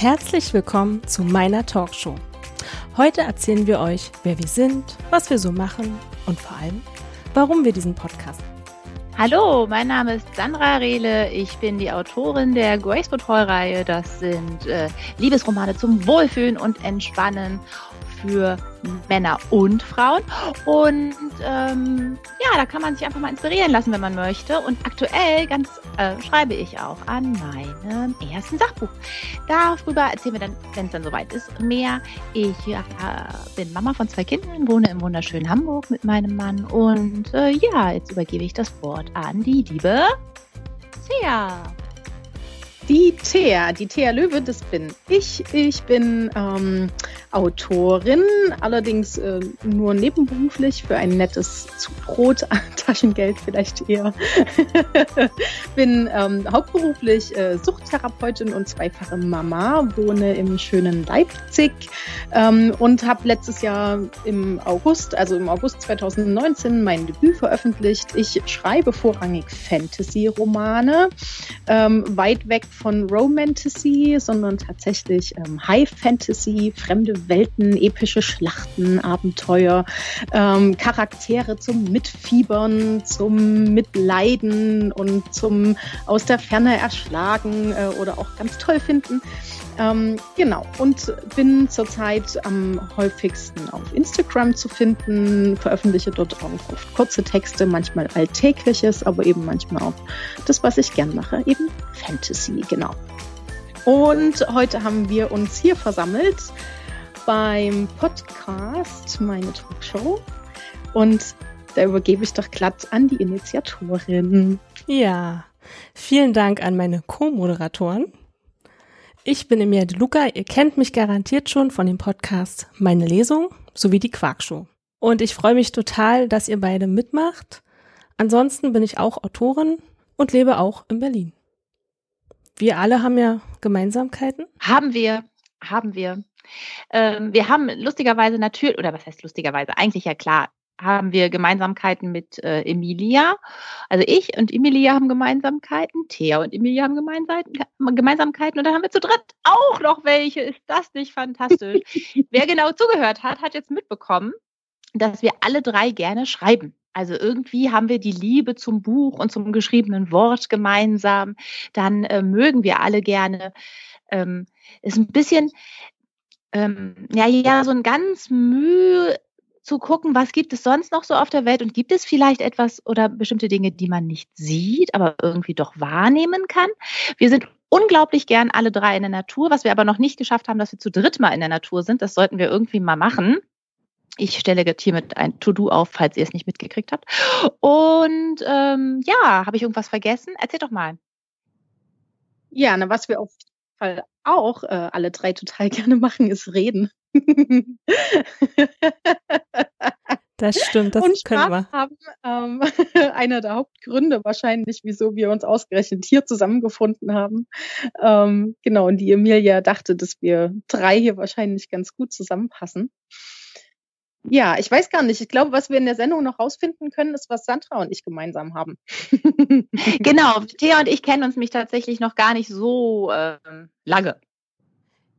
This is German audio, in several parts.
Herzlich willkommen zu meiner Talkshow. Heute erzählen wir euch, wer wir sind, was wir so machen und vor allem, warum wir diesen Podcast Hallo, mein Name ist Sandra Rehle. Ich bin die Autorin der Graceful-Reihe. Das sind äh, Liebesromane zum Wohlfühlen und Entspannen für Männer und Frauen. Und ähm, ja, da kann man sich einfach mal inspirieren lassen, wenn man möchte. Und aktuell ganz äh, schreibe ich auch an meinem ersten Sachbuch. Darüber erzählen wir dann, wenn es dann soweit ist, mehr. Ich äh, bin Mama von zwei Kindern, wohne im wunderschönen Hamburg mit meinem Mann. Und äh, ja, jetzt übergebe ich das Wort an die liebe Thea. Die Thea, die Thea Löwe, das bin ich. Ich bin ähm, Autorin, allerdings äh, nur nebenberuflich für ein nettes Zubrot, Taschengeld vielleicht eher. bin ähm, hauptberuflich äh, Suchttherapeutin und zweifache Mama, wohne im schönen Leipzig ähm, und habe letztes Jahr im August, also im August 2019, mein Debüt veröffentlicht. Ich schreibe vorrangig Fantasy-Romane, ähm, weit weg von Romantasy, sondern tatsächlich ähm, High Fantasy, fremde Welten, epische Schlachten, Abenteuer, ähm, Charaktere zum Mitfiebern, zum Mitleiden und zum aus der Ferne erschlagen äh, oder auch ganz toll finden. Ähm, genau, und bin zurzeit am häufigsten auf Instagram zu finden, veröffentliche dort auch oft kurze Texte, manchmal Alltägliches, aber eben manchmal auch das, was ich gern mache, eben Fantasy, genau. Und heute haben wir uns hier versammelt beim Podcast Meine Talkshow und da übergebe ich doch glatt an die Initiatorin. Ja, vielen Dank an meine Co-Moderatoren. Ich bin Emilia De Luca. Ihr kennt mich garantiert schon von dem Podcast Meine Lesung sowie die Quarkshow. Und ich freue mich total, dass ihr beide mitmacht. Ansonsten bin ich auch Autorin und lebe auch in Berlin. Wir alle haben ja Gemeinsamkeiten. Haben wir, haben wir. Ähm, wir haben lustigerweise natürlich, oder was heißt lustigerweise, eigentlich ja klar, haben wir Gemeinsamkeiten mit äh, Emilia. Also ich und Emilia haben Gemeinsamkeiten, Thea und Emilia haben Gemeinsamkeiten und dann haben wir zu dritt auch noch welche. Ist das nicht fantastisch? Wer genau zugehört hat, hat jetzt mitbekommen, dass wir alle drei gerne schreiben. Also irgendwie haben wir die Liebe zum Buch und zum geschriebenen Wort gemeinsam. Dann äh, mögen wir alle gerne. Ähm, ist ein bisschen, ähm, ja, ja, so ein ganz Mühe zu gucken, was gibt es sonst noch so auf der Welt und gibt es vielleicht etwas oder bestimmte Dinge, die man nicht sieht, aber irgendwie doch wahrnehmen kann. Wir sind unglaublich gern alle drei in der Natur, was wir aber noch nicht geschafft haben, dass wir zu dritt mal in der Natur sind. Das sollten wir irgendwie mal machen. Ich stelle hiermit ein To-Do auf, falls ihr es nicht mitgekriegt habt. Und ähm, ja, habe ich irgendwas vergessen? Erzähl doch mal. Ja, na, was wir auf jeden Fall auch äh, alle drei total gerne machen, ist reden. Das stimmt, das und können wir. haben ähm, einer der Hauptgründe wahrscheinlich, wieso wir uns ausgerechnet hier zusammengefunden haben. Ähm, genau, und die Emilia dachte, dass wir drei hier wahrscheinlich ganz gut zusammenpassen. Ja, ich weiß gar nicht. Ich glaube, was wir in der Sendung noch rausfinden können, ist, was Sandra und ich gemeinsam haben. genau, Thea und ich kennen uns mich tatsächlich noch gar nicht so ähm, lange.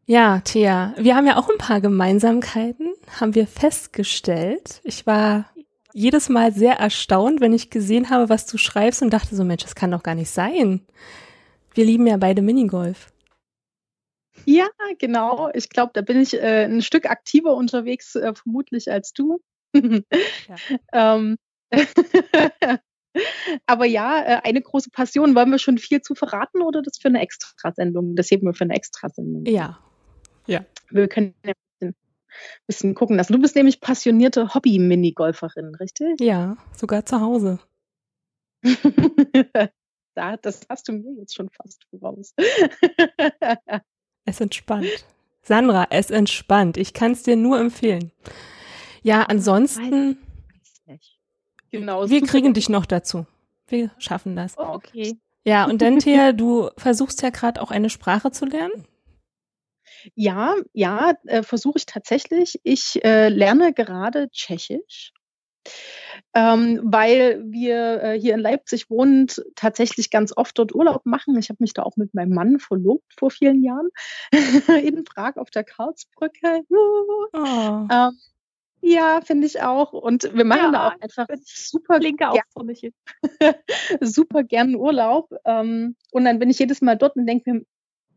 Ja, Thea, wir haben ja auch ein paar Gemeinsamkeiten, haben wir festgestellt. Ich war jedes Mal sehr erstaunt, wenn ich gesehen habe, was du schreibst und dachte so, Mensch, das kann doch gar nicht sein. Wir lieben ja beide Minigolf. Ja, genau. Ich glaube, da bin ich äh, ein Stück aktiver unterwegs, äh, vermutlich als du. ähm, Aber ja, äh, eine große Passion. Wollen wir schon viel zu verraten oder das für eine Extrasendung? Das heben wir für eine Extrasendung. Ja, ja. Wir können ja ein bisschen gucken lassen. Du bist nämlich passionierte Hobby-Minigolferin, richtig? Ja, sogar zu Hause. da, das hast du mir jetzt schon fast voraus. es entspannt. Sandra, es entspannt. Ich kann es dir nur empfehlen. Ja, ansonsten. Genau. Wir kriegen dich noch dazu. Wir schaffen das. Oh, okay. Ja, und dann, Thea, du versuchst ja gerade auch eine Sprache zu lernen. Ja, ja, äh, versuche ich tatsächlich. Ich äh, lerne gerade Tschechisch. ähm, weil wir äh, hier in Leipzig wohnend tatsächlich ganz oft dort Urlaub machen. Ich habe mich da auch mit meinem Mann verlobt vor vielen Jahren in Prag auf der Karlsbrücke. Oh. Ähm, ja, finde ich auch. Und wir machen ja, da auch einfach super linke super gern Urlaub. Ähm, und dann bin ich jedes Mal dort und denke mir,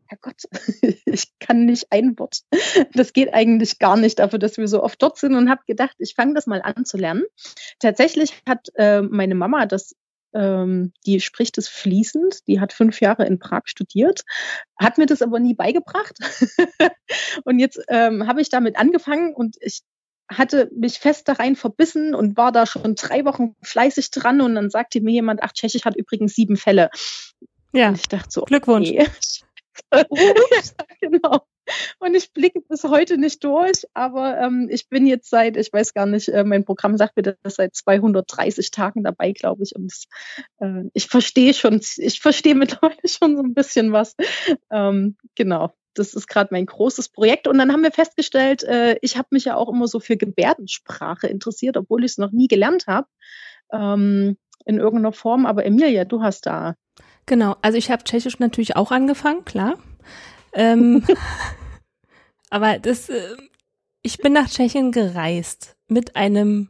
Herrgott, ich kann nicht ein Wort. Das geht eigentlich gar nicht dafür, dass wir so oft dort sind und habe gedacht, ich fange das mal an zu lernen. Tatsächlich hat äh, meine Mama das ähm, die spricht es fließend, die hat fünf Jahre in Prag studiert, hat mir das aber nie beigebracht. und jetzt ähm, habe ich damit angefangen und ich hatte mich fest da rein verbissen und war da schon drei Wochen fleißig dran und dann sagte mir jemand, ach, Tschechisch hat übrigens sieben Fälle. Ja. Und ich dachte so, Glückwunsch. Okay. genau. Und ich blicke bis heute nicht durch, aber ähm, ich bin jetzt seit, ich weiß gar nicht, äh, mein Programm sagt mir das seit 230 Tagen dabei, glaube ich. Und äh, ich verstehe schon, ich verstehe mittlerweile schon so ein bisschen was. Ähm, genau. Das ist gerade mein großes Projekt. Und dann haben wir festgestellt, äh, ich habe mich ja auch immer so für Gebärdensprache interessiert, obwohl ich es noch nie gelernt habe. Ähm, in irgendeiner Form. Aber Emilia, du hast da Genau, also ich habe Tschechisch natürlich auch angefangen, klar. Ähm, aber das, äh, ich bin nach Tschechien gereist mit einem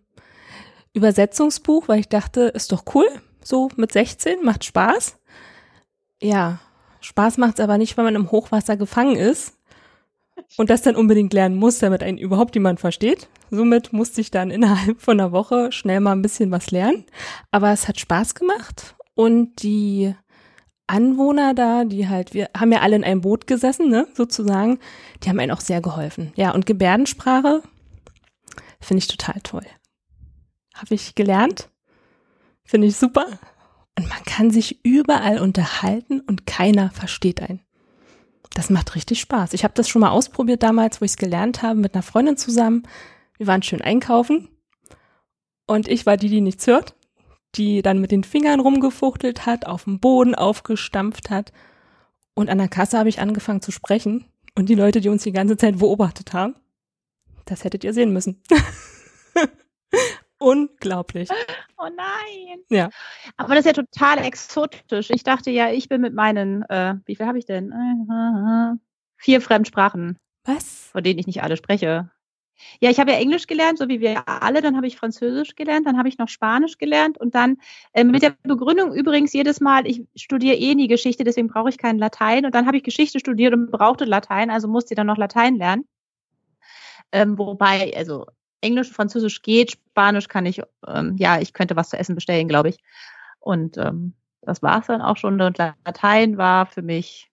Übersetzungsbuch, weil ich dachte, ist doch cool, so mit 16, macht Spaß. Ja, Spaß macht's aber nicht, wenn man im Hochwasser gefangen ist und das dann unbedingt lernen muss, damit einen überhaupt jemand versteht. Somit musste ich dann innerhalb von einer Woche schnell mal ein bisschen was lernen. Aber es hat Spaß gemacht und die Anwohner da, die halt, wir haben ja alle in einem Boot gesessen, ne, sozusagen, die haben einen auch sehr geholfen. Ja, und Gebärdensprache finde ich total toll. Habe ich gelernt, finde ich super. Und man kann sich überall unterhalten und keiner versteht einen. Das macht richtig Spaß. Ich habe das schon mal ausprobiert damals, wo ich es gelernt habe, mit einer Freundin zusammen. Wir waren schön einkaufen und ich war die, die nichts hört die dann mit den Fingern rumgefuchtelt hat, auf dem Boden aufgestampft hat. Und an der Kasse habe ich angefangen zu sprechen. Und die Leute, die uns die ganze Zeit beobachtet haben, das hättet ihr sehen müssen. Unglaublich. Oh nein. Ja. Aber das ist ja total exotisch. Ich dachte ja, ich bin mit meinen, äh, wie viel habe ich denn? Vier Fremdsprachen. Was? Von denen ich nicht alle spreche. Ja, ich habe ja Englisch gelernt, so wie wir alle. Dann habe ich Französisch gelernt, dann habe ich noch Spanisch gelernt und dann äh, mit der Begründung übrigens jedes Mal, ich studiere eh nie Geschichte, deswegen brauche ich keinen Latein. Und dann habe ich Geschichte studiert und brauchte Latein, also musste ich dann noch Latein lernen. Ähm, wobei, also Englisch, Französisch geht, Spanisch kann ich, ähm, ja, ich könnte was zu essen bestellen, glaube ich. Und ähm, das war es dann auch schon. Und Latein war für mich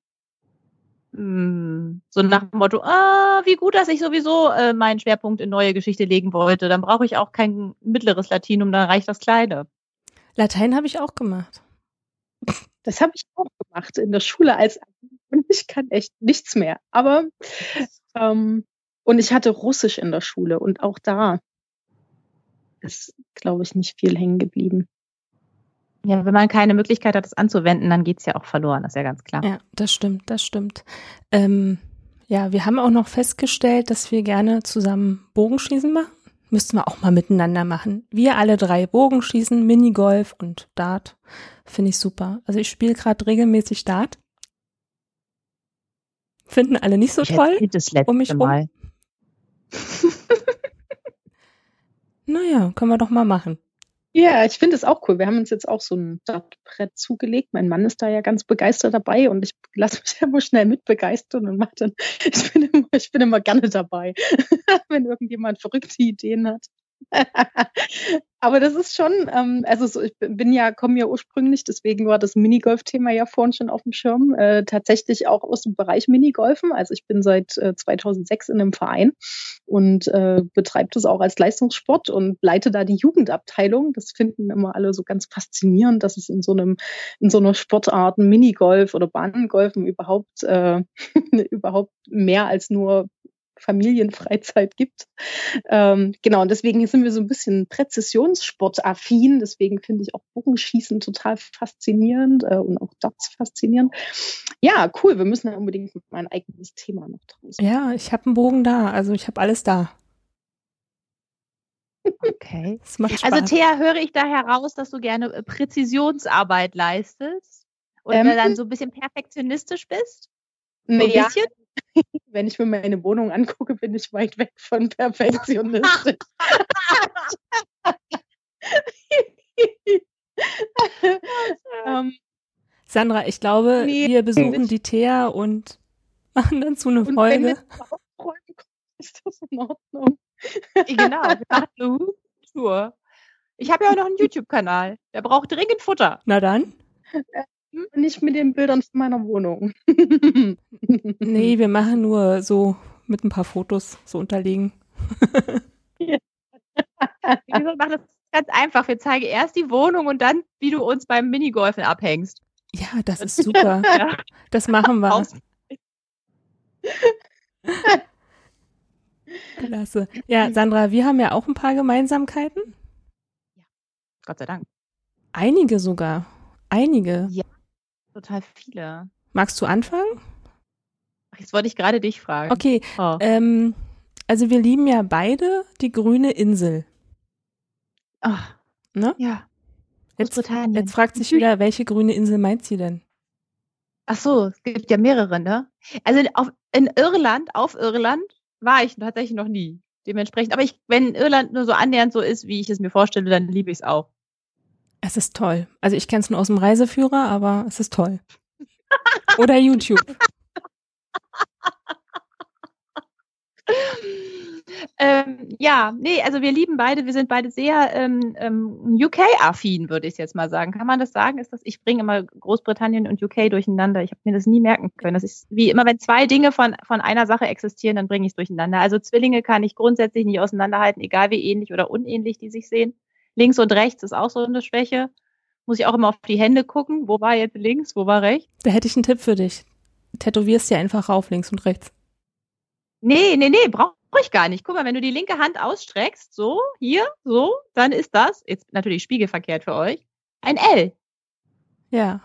so nach dem Motto, ah, wie gut, dass ich sowieso äh, meinen Schwerpunkt in neue Geschichte legen wollte. Dann brauche ich auch kein mittleres Latinum, dann reicht das kleine. Latein habe ich auch gemacht. Das habe ich auch gemacht in der Schule als und ich kann echt nichts mehr. Aber ähm, und ich hatte Russisch in der Schule und auch da ist, glaube ich, nicht viel hängen geblieben. Ja, wenn man keine Möglichkeit hat, das anzuwenden, dann geht's ja auch verloren, das ist ja ganz klar. Ja, das stimmt, das stimmt. Ähm, ja, wir haben auch noch festgestellt, dass wir gerne zusammen Bogenschießen machen. Müssten wir auch mal miteinander machen. Wir alle drei Bogenschießen, Minigolf und Dart. Finde ich super. Also ich spiele gerade regelmäßig Dart. Finden alle nicht so ich toll. Das letzte um mich Mal. naja, können wir doch mal machen. Ja, ich finde es auch cool. Wir haben uns jetzt auch so ein Dartbrett zugelegt. Mein Mann ist da ja ganz begeistert dabei und ich lasse mich immer schnell mitbegeistern und mache dann, ich bin immer, ich bin immer gerne dabei, wenn irgendjemand verrückte Ideen hat. Aber das ist schon, ähm, also so, ich bin ja, komme ja ursprünglich, deswegen war das Minigolf-Thema ja vorhin schon auf dem Schirm, äh, tatsächlich auch aus dem Bereich Minigolfen. Also ich bin seit äh, 2006 in einem Verein und äh, betreibe das auch als Leistungssport und leite da die Jugendabteilung. Das finden immer alle so ganz faszinierend, dass es in so einem, in so einer Sportart Minigolf oder Bahnengolfen überhaupt, äh, überhaupt mehr als nur Familienfreizeit gibt. Ähm, genau, und deswegen sind wir so ein bisschen Präzisionssportaffin. Deswegen finde ich auch Bogenschießen total faszinierend äh, und auch das faszinierend. Ja, cool. Wir müssen ja unbedingt mein eigenes Thema noch draus. Ja, ich habe einen Bogen da. Also ich habe alles da. Okay. Das macht Spaß. Also Thea, höre ich da heraus, dass du gerne äh, Präzisionsarbeit leistest und Ähm. dann so ein bisschen perfektionistisch bist? So ein Naja, bisschen? wenn ich mir meine Wohnung angucke, bin ich weit weg von perfektionistisch. ähm, Sandra, ich glaube, Nee. wir besuchen die Thea und machen dazu eine und wenn Folge. wir aufräumen, ist das in Ordnung. genau, wir machen eine Tour. Ich habe ja auch noch einen YouTube-Kanal. Der braucht dringend Futter. Na dann. Nicht mit den Bildern von meiner Wohnung. Nee, wir machen nur so mit ein paar Fotos so unterlegen. Wie gesagt, mach das ganz einfach. Wir zeigen erst die Wohnung und dann, wie du uns beim Minigolfen abhängst. Ja, das ist super. Ja. Das machen wir. Klasse. Ja, Sandra, wir haben ja auch ein paar Gemeinsamkeiten. Gott sei Dank. Einige sogar. Einige. Total viele. Magst du anfangen? Ach, Jetzt wollte ich gerade dich fragen. Okay, Oh. ähm, also wir lieben ja beide die grüne Insel. Oh. Ne? Ja. Jetzt, jetzt fragt sich wieder, welche grüne Insel meint sie denn? Ach so, es gibt ja mehrere, ne? Also auf, in Irland, auf Irland, war ich tatsächlich noch nie. Dementsprechend. Aber ich, wenn Irland nur so annähernd so ist, wie ich es mir vorstelle, dann liebe ich es auch. Es ist toll. Also ich kenne es nur aus dem Reiseführer, aber es ist toll. Oder YouTube. Ähm, ja, nee, also wir lieben beide, wir sind beide sehr ähm, ähm, UK-affin, würde ich jetzt mal sagen. Kann man das sagen? Ist das, ich bringe immer Großbritannien und UK durcheinander. Ich habe mir das nie merken können. Das ist wie immer, wenn zwei Dinge von, von einer Sache existieren, dann bringe ich es durcheinander. Also Zwillinge kann ich grundsätzlich nicht auseinanderhalten, egal wie ähnlich oder unähnlich die sich sehen. Links und rechts ist auch so eine Schwäche. Muss ich auch immer auf die Hände gucken. Wo war jetzt links, wo war rechts? Da hätte ich einen Tipp für dich. Tätowierst dir einfach rauf, links und rechts. Nee, nee, nee, brauche ich gar nicht. Guck mal, wenn du die linke Hand ausstreckst, so, hier, so, dann ist das, jetzt natürlich spiegelverkehrt für euch, ein L. Ja,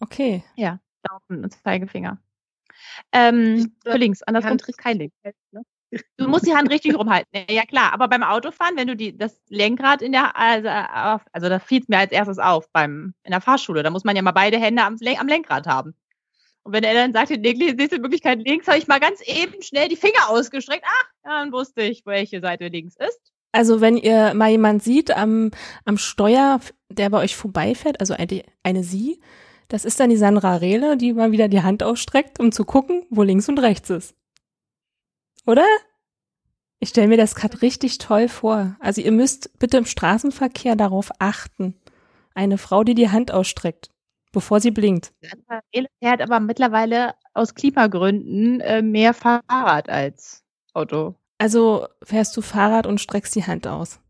okay. Daumen und Zeigefinger. Ähm, für links, andersrum ist kein Links. Ne? Du musst die Hand richtig rumhalten. Ja, klar, aber beim Autofahren, wenn du die, das Lenkrad in der, also, auf, also da fiel mir als erstes auf beim, in der Fahrschule, da muss man ja mal beide Hände am, am Lenkrad haben. Und wenn er dann sagte, nee, nächste Möglichkeit links, habe ich mal ganz eben schnell die Finger ausgestreckt. Ach, dann wusste ich, welche Seite links ist. Also wenn ihr mal jemand sieht am, am Steuer, der bei euch vorbeifährt, also eine, eine Sie, das ist dann die Sandra Rehle, die mal wieder die Hand ausstreckt, um zu gucken, wo links und rechts ist. Oder? Ich stelle mir das gerade richtig toll vor. Also ihr müsst bitte im Straßenverkehr darauf achten. Eine Frau, die die Hand ausstreckt, bevor sie blinkt. Er fährt aber mittlerweile aus Klimagründen äh, mehr Fahrrad als Auto. Also fährst du Fahrrad und streckst die Hand aus,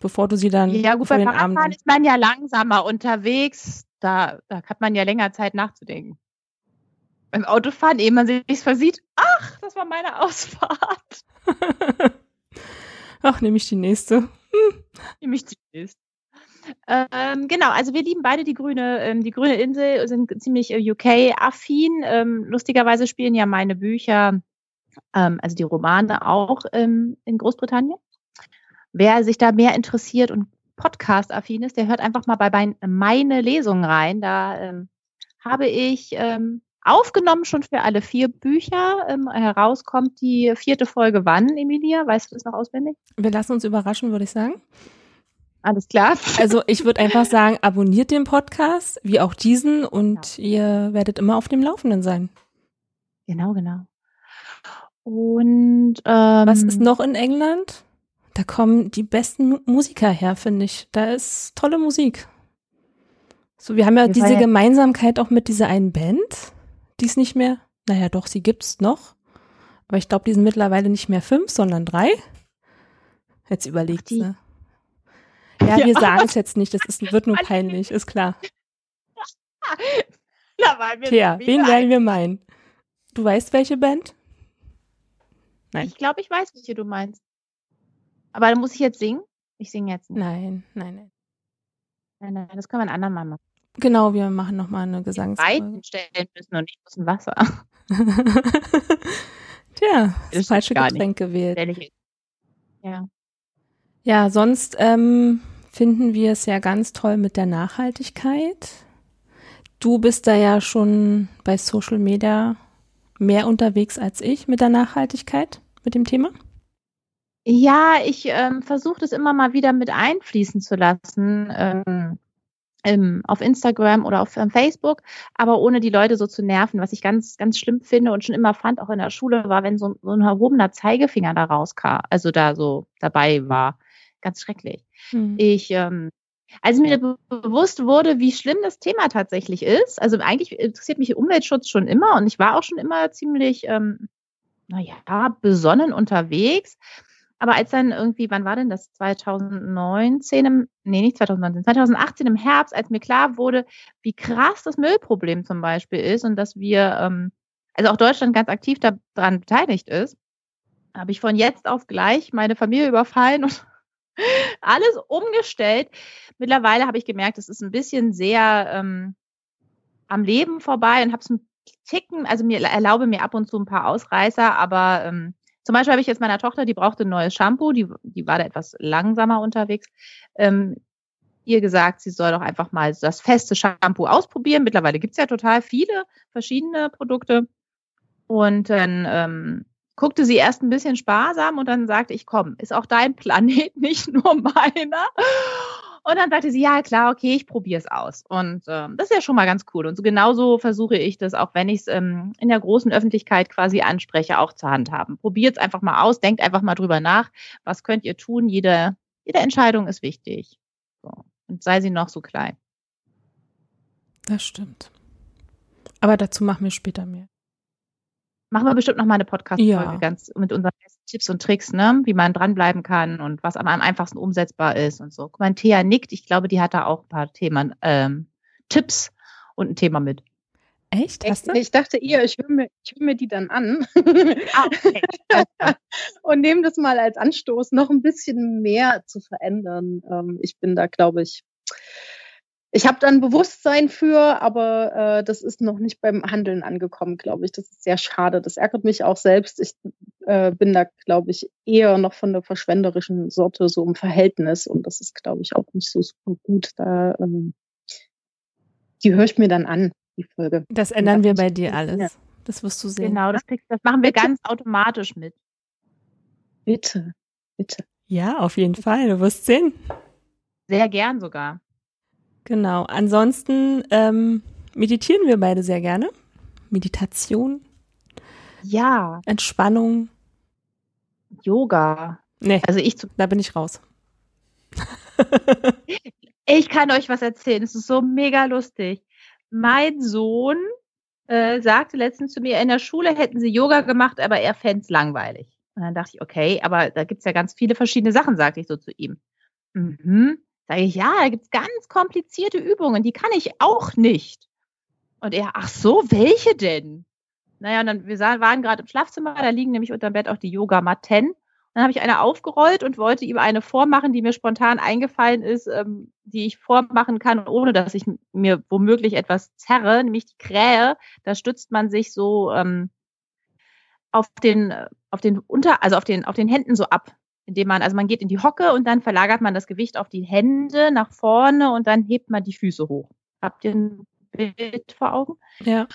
bevor du sie dann Ja, gut, beim Fahrradfahren ist man ja langsamer unterwegs. Da, da hat man ja länger Zeit nachzudenken. Beim Autofahren, ehe man sich versieht, ach, das war meine Ausfahrt. Ach, nehme ich die nächste. Nämlich die ist. Ähm, genau, also wir lieben beide die grüne, ähm, die grüne Insel, sind ziemlich äh, UK-affin. Ähm, lustigerweise spielen ja meine Bücher, ähm, also die Romane auch ähm, in Großbritannien. Wer sich da mehr interessiert und Podcast-affin ist, der hört einfach mal bei mein, meine Lesung rein. Da ähm, habe ich aufgenommen schon für alle vier Bücher. Ähm, herauskommt die vierte Folge wann, Emilia? Weißt du das noch auswendig? Wir lassen uns überraschen, würde ich sagen. Alles klar. Also ich würde einfach sagen, abonniert den Podcast, wie auch diesen, und ihr werdet immer auf dem Laufenden sein. Genau, genau. Und ähm, Was ist noch in England? Da kommen die besten Mu- Musiker her, finde ich. Da ist tolle Musik. So, wir haben ja Wir diese Gemeinsamkeit auch mit dieser einen Band, die ist nicht mehr, naja doch, sie gibt's noch. Aber ich glaube, die sind mittlerweile nicht mehr fünf, sondern drei. Jetzt überlegt sie. Ja, Ja. wir sagen es jetzt nicht, das ist, wird nur peinlich, ist klar. Da waren wir wieder wen werden wir meinen? Du weißt, welche Band? Nein. Ich glaube, ich weiß, welche du meinst. Aber dann muss ich jetzt singen? Ich singe jetzt nicht. Nein, nein, nein. Nein, nein, das können wir ein andermal machen. Genau, wir machen nochmal eine Gesangsfolge. stellen müssen und ich muss ein Wasser. Tja, das, Das falsche nicht. Getränk gewählt. Ja. Ja, sonst ähm, finden wir es ja ganz toll mit der Nachhaltigkeit. Du bist da ja schon bei Social Media mehr unterwegs als ich mit der Nachhaltigkeit, mit dem Thema. Ja, ich ähm, versuche das immer mal wieder mit einfließen zu lassen. Ähm, ähm, auf Instagram oder auf ähm, Facebook, aber ohne die Leute so zu nerven. Was ich ganz, ganz schlimm finde und schon immer fand, auch in der Schule, war, wenn so, so ein erhobener Zeigefinger da rauskam, also da so dabei war. Ganz schrecklich. Mhm. Ich, ähm, als mir bewusst wurde, wie schlimm das Thema tatsächlich ist, also eigentlich interessiert mich Umweltschutz schon immer und ich war auch schon immer ziemlich, ähm, naja, besonnen unterwegs. Aber als dann irgendwie, wann war denn das? 2019 im, nee, nicht 2019, 2018 im Herbst, als mir klar wurde, wie krass das Müllproblem zum Beispiel ist und dass wir, ähm, also auch Deutschland ganz aktiv daran beteiligt ist, habe ich von jetzt auf gleich meine Familie überfallen und alles umgestellt. Mittlerweile habe ich gemerkt, es ist ein bisschen sehr ähm, am Leben vorbei und habe es ein Ticken, also mir erlaube mir ab und zu ein paar Ausreißer, aber ähm, zum Beispiel habe ich jetzt meiner Tochter, die brauchte ein neues Shampoo, die, die war da etwas langsamer unterwegs. Ähm, ihr gesagt, sie soll doch einfach mal das feste Shampoo ausprobieren. Mittlerweile gibt's ja total viele verschiedene Produkte. Und dann ähm, guckte sie erst ein bisschen sparsam und dann sagte ich, komm, ist auch dein Planet, nicht nur meiner. Und dann sagte sie, ja klar, okay, ich probiere es aus. Und ähm, das ist ja schon mal ganz cool. Und so genauso versuche ich das, auch wenn ich es ähm, in der großen Öffentlichkeit quasi anspreche, auch zu handhaben. Probiert es einfach mal aus, denkt einfach mal drüber nach, was könnt ihr tun. Jede, jede Entscheidung ist wichtig. So. Und sei sie noch so klein. Das stimmt. Aber dazu machen wir später mehr machen wir bestimmt noch mal eine Podcast-Folge ja. ganz mit unseren Tipps und Tricks, ne? wie man dranbleiben kann und was am einfachsten umsetzbar ist und so. Guck mal, Thea nickt. Ich glaube, die hat da auch ein paar Themen, ähm, Tipps und ein Thema mit. Echt? Hast du? Ich dachte eher, ich höre mir, hör mir die dann an ah, okay. und nehme das mal als Anstoß, noch ein bisschen mehr zu verändern. Ähm, ich bin da, glaube ich, ich habe da ein Bewusstsein für, aber äh, das ist noch nicht beim Handeln angekommen, glaube ich. Das ist sehr schade. Das ärgert mich auch selbst. Ich äh, bin da, glaube ich, eher noch von der verschwenderischen Sorte so im Verhältnis und das ist, glaube ich, auch nicht so super gut. Da, ähm, die höre ich mir dann an, die Folge. Das ändern wir bei dir alles. Ja. Das wirst du sehen. Genau, das, kriegst, das machen wir ganz automatisch mit. Bitte, bitte. Ja, auf jeden Fall. Du wirst sehen. Sehr gern sogar. Genau. Ansonsten ähm, meditieren wir beide sehr gerne. Meditation. Ja. Entspannung. Yoga. Nee, also ich, da bin ich raus. ich kann euch was erzählen. Es ist so mega lustig. Mein Sohn äh, sagte letztens zu mir, in der Schule hätten sie Yoga gemacht, aber er fände es langweilig. Und dann dachte ich, okay, aber da gibt's ja ganz viele verschiedene Sachen, sagte ich so zu ihm. Mhm. Sage ich, ja, da gibt's ganz komplizierte Übungen, die kann ich auch nicht. Und er, ach so, welche denn? Naja, und dann, wir waren gerade im Schlafzimmer, da liegen nämlich unter dem Bett auch die Yogamatten. Dann habe ich eine aufgerollt und wollte ihm eine vormachen, die mir spontan eingefallen ist, ähm, die ich vormachen kann, ohne dass ich mir womöglich etwas zerre, nämlich die Krähe. Da stützt man sich so ähm, auf den, auf den Unter, also auf den, auf den Händen so ab indem man, also man geht in die Hocke und dann verlagert man das Gewicht auf die Hände nach vorne und dann hebt man die Füße hoch. Habt ihr ein Bild vor Augen? Ja.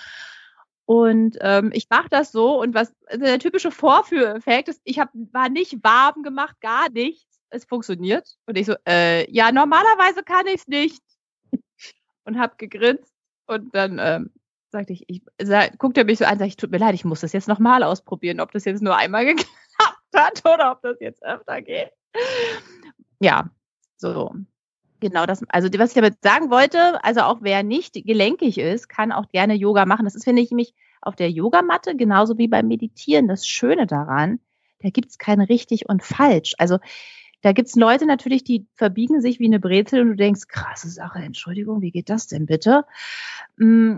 Und ähm, ich mache das so und was also der typische Vorführeffekt ist, ich hab, war nicht warm gemacht, gar nichts. Es funktioniert. Und ich so, äh, ja, normalerweise kann ich es nicht. Und hab gegrinst und dann ähm, sagte ich, ich sag, guckt er mich so an, sag ich, tut mir leid, ich muss das jetzt nochmal ausprobieren, ob das jetzt nur einmal geklappt hat oder ob das jetzt öfter geht. Ja, so. Genau, das, also was ich damit sagen wollte, also auch wer nicht gelenkig ist, kann auch gerne Yoga machen. Das ist, finde ich, nämlich auf der Yogamatte, genauso wie beim Meditieren, das Schöne daran, da gibt es kein richtig und falsch. Also da gibt es Leute natürlich, die verbiegen sich wie eine Brezel und du denkst, krasse Sache, Entschuldigung, wie geht das denn bitte? Mm.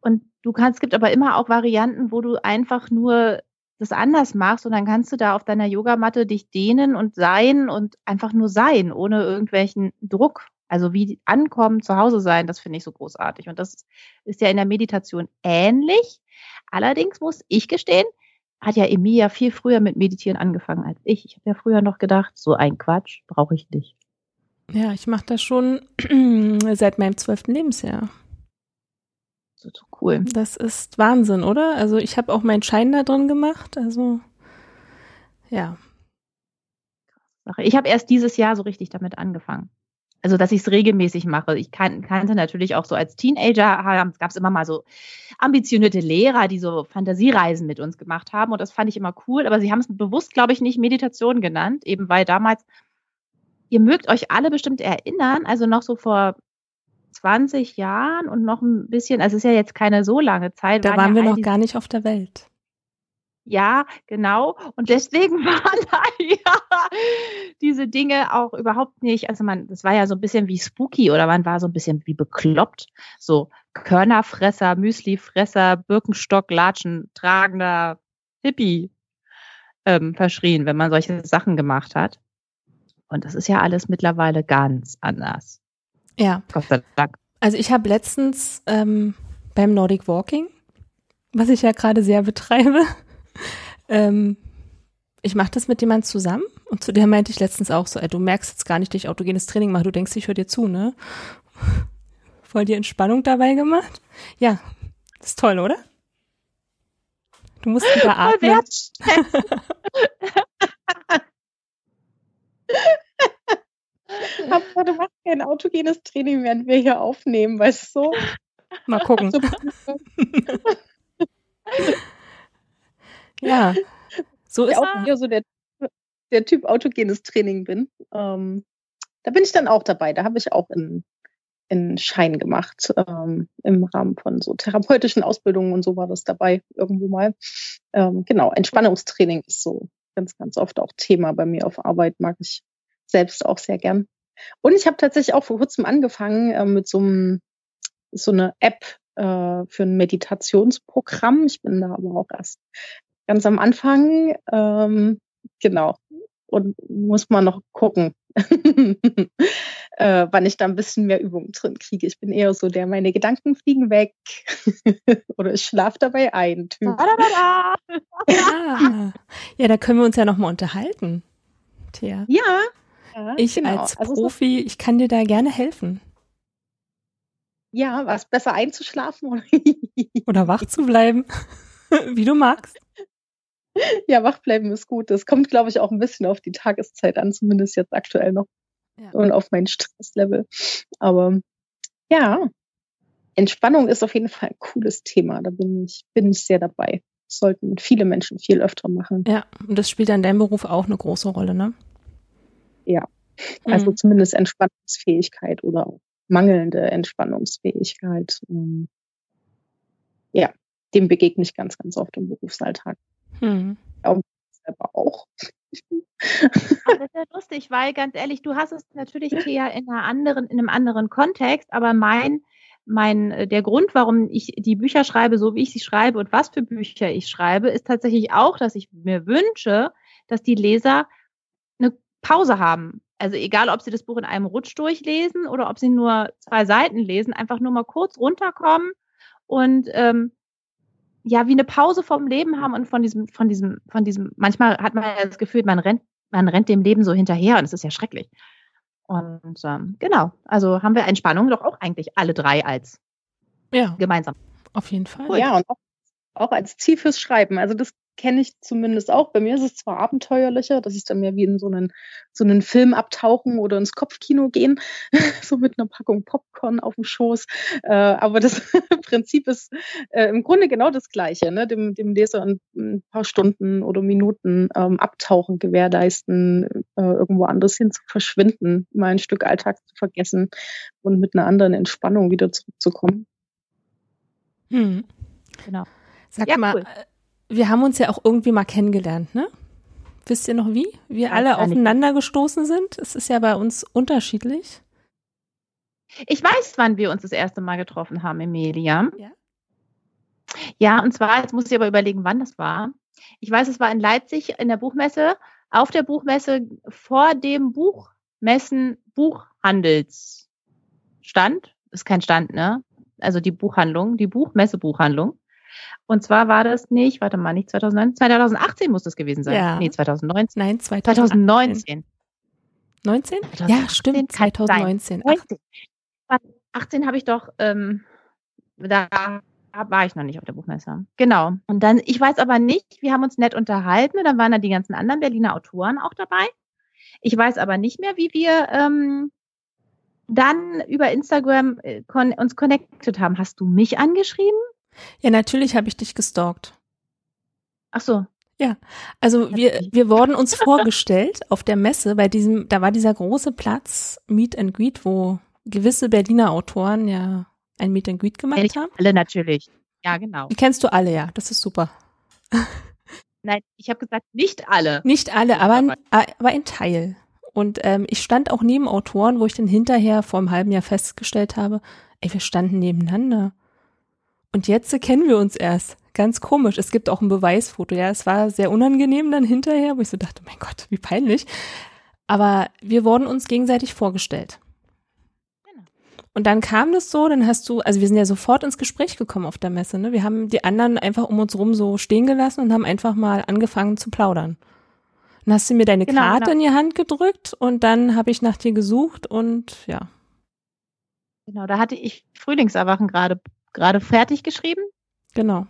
Und du kannst, es gibt aber immer auch Varianten, wo du einfach nur das anders machst und dann kannst du da auf deiner Yogamatte dich dehnen und sein und einfach nur sein, ohne irgendwelchen Druck. Also wie ankommen, zu Hause sein, das finde ich so großartig. Und das ist ja in der Meditation ähnlich. Allerdings muss ich gestehen, hat ja Emilia viel früher mit Meditieren angefangen als ich. Ich habe ja früher noch gedacht, so ein Quatsch brauche ich nicht. Ja, ich mache das schon seit meinem zwölften Lebensjahr. So, so cool. Das ist Wahnsinn, oder? Also ich habe auch meinen Schein da drin gemacht. Also ja. Ich habe erst dieses Jahr so richtig damit angefangen. Also, dass ich es regelmäßig mache. Ich kan kannte natürlich auch so als Teenager, gab es immer mal so ambitionierte Lehrer, die so Fantasiereisen mit uns gemacht haben. Und das fand ich immer cool. Aber sie haben es bewusst, glaube ich, nicht Meditation genannt, eben weil damals, ihr mögt euch alle bestimmt erinnern, also noch so vor 20 Jahren und noch ein bisschen, also es ist ja jetzt keine so lange Zeit. Da waren, waren wir noch gar nicht auf der Welt. Ja, genau. Und deswegen waren da ja diese Dinge auch überhaupt nicht, also man, das war ja so ein bisschen wie spooky oder man war so ein bisschen wie bekloppt. So Körnerfresser, Müslifresser, Birkenstock, Latschen, tragender Hippie ähm, verschrien, wenn man solche Sachen gemacht hat. Und das ist ja alles mittlerweile ganz anders. Ja. Gott sei Dank. Also ich habe letztens ähm, beim Nordic Walking, was ich ja gerade sehr betreibe, ähm, ich mache das mit jemand zusammen und zu der meinte ich letztens auch so, ey, du merkst jetzt gar nicht, dass ich autogenes Training mache, du denkst, ich höre dir zu, ne? Voll die Entspannung dabei gemacht. Ja, das ist toll, oder? Du musst wieder atmen. Aber du machst kein autogenes Training, während wir hier aufnehmen, weißt du? Mal gucken. Ja, so ist auch eher so der, der Typ autogenes Training bin. Ähm, da bin ich dann auch dabei. Da habe ich auch einen, einen Schein gemacht ähm, im Rahmen von so therapeutischen Ausbildungen und so war das dabei irgendwo mal. Ähm, genau, Entspannungstraining ist so ganz, ganz oft auch Thema bei mir auf Arbeit, mag ich selbst auch sehr gern. Und ich habe tatsächlich auch vor kurzem angefangen äh, mit so einem so eine App äh, für ein Meditationsprogramm. Ich bin da aber auch erst ganz am Anfang. Ähm, genau. Und muss man noch gucken, äh, wann ich da ein bisschen mehr Übung drin kriege. Ich bin eher so der, meine Gedanken fliegen weg oder ich schlafe dabei ein. Typ. ja. ja, da können wir uns ja nochmal unterhalten, Thea. Ja. Ja ich genau. als also Profi, ich kann dir da gerne helfen. Ja, was besser einzuschlafen oder, oder wach zu bleiben, wie du magst. Ja, wach bleiben ist gut. Das kommt, glaube ich, auch ein bisschen auf die Tageszeit an, zumindest jetzt aktuell noch. Ja. Und auf mein Stresslevel. Aber ja, Entspannung ist auf jeden Fall ein cooles Thema. Da bin ich, bin ich sehr dabei. Das sollten viele Menschen viel öfter machen. Ja, und das spielt an deinem Beruf auch eine große Rolle, ne? Ja. Also mhm. zumindest Entspannungsfähigkeit oder auch mangelnde Entspannungsfähigkeit. Ähm, ja, dem begegne ich ganz, ganz oft im Berufsalltag. Hm. Ja, selber auch. Aber das ist ja lustig, weil ganz ehrlich, du hast es natürlich Thea in einer anderen, in einem anderen Kontext, aber mein, mein, äh, der Grund, warum ich die Bücher schreibe, so wie ich sie schreibe und was für Bücher ich schreibe, ist tatsächlich auch, dass ich mir wünsche, dass die Leser Pause haben. Also egal, ob sie das Buch in einem Rutsch durchlesen oder ob sie nur zwei Seiten lesen, einfach nur mal kurz runterkommen und ähm, ja wie eine Pause vom Leben haben und von diesem, von diesem, von diesem, manchmal hat man ja das Gefühl, man rennt, man rennt dem Leben so hinterher und es ist ja schrecklich. Und ähm, genau, also haben wir Entspannung doch auch eigentlich alle drei als ja, gemeinsam. Auf jeden Fall. Cool. Ja, und auch, auch als Ziel fürs Schreiben. Also das kenne ich zumindest auch. Bei mir ist es zwar abenteuerlicher, dass ich dann mehr wie in so einen, so einen Film abtauchen oder ins Kopfkino gehen, so mit einer Packung Popcorn auf dem Schoß. Äh, aber das Prinzip ist äh, im Grunde genau das Gleiche, ne? dem, dem Leser ein, ein paar Stunden oder Minuten ähm, abtauchen gewährleisten, äh, irgendwo anders hin zu verschwinden, mal ein Stück Alltag zu vergessen und mit einer anderen Entspannung wieder zurückzukommen. Hm. Genau. Sag ja, mal, cool wir haben uns ja auch irgendwie mal kennengelernt, ne? Wisst ihr noch wie? Wir alle aufeinander gestoßen sind? Es ist ja bei uns unterschiedlich. Ich weiß, wann wir uns das erste Mal getroffen haben, Emilia. Ja. Ja, und zwar, jetzt muss ich aber überlegen, wann das war. Ich weiß, es war in Leipzig in der Buchmesse, auf der Buchmesse vor dem Buchmessen Buchhandelsstand. Ist kein Stand, ne? Also die Buchhandlung, die Buchmesse Buchhandlung. Und zwar war das nicht, warte mal, nicht 2019, 2018 muss das gewesen sein. Ja. Nee, 2019. Nein, 2018. 2019. 19? 2018 Ja, stimmt, kann sein. 2019. Ach, 19. 18 habe ich doch, ähm, da war ich noch nicht auf der Buchmesse. Genau. Und dann, ich weiß aber nicht, wir haben uns nett unterhalten und dann waren da die ganzen anderen Berliner Autoren auch dabei. Ich weiß aber nicht mehr, wie wir ähm, dann über Instagram äh, uns connected haben. Hast du mich angeschrieben? Ja, natürlich habe ich dich gestalkt. Ach so. Also wir, wir wurden uns vorgestellt auf der Messe, bei diesem, da war dieser große Platz Meet and Greet, wo gewisse Berliner Autoren ja ein Meet and Greet gemacht Nicht haben. alle natürlich. Ja, genau. Die kennst du alle, ja, das ist super. Nein, ich habe gesagt, nicht alle. Nicht alle, aber ein, aber ein Teil. Und ähm, ich stand auch neben Autoren, wo ich dann hinterher vor einem halben Jahr festgestellt habe, ey, wir standen nebeneinander. Und jetzt kennen wir uns erst. Ganz komisch. Es gibt auch ein Beweisfoto. Ja, es war sehr unangenehm dann hinterher, wo ich so dachte, mein Gott, wie peinlich. Aber wir wurden uns gegenseitig vorgestellt. Genau. Und dann kam das so, dann hast du, also wir sind ja sofort ins Gespräch gekommen auf der Messe, ne? Wir haben die anderen einfach um uns rum so stehen gelassen und haben einfach mal angefangen zu plaudern. Dann hast du mir deine Genau, Karte genau. in die Hand gedrückt und dann habe ich nach dir gesucht und ja, Genau, da hatte ich Frühlingserwachen gerade gerade fertig geschrieben, genau.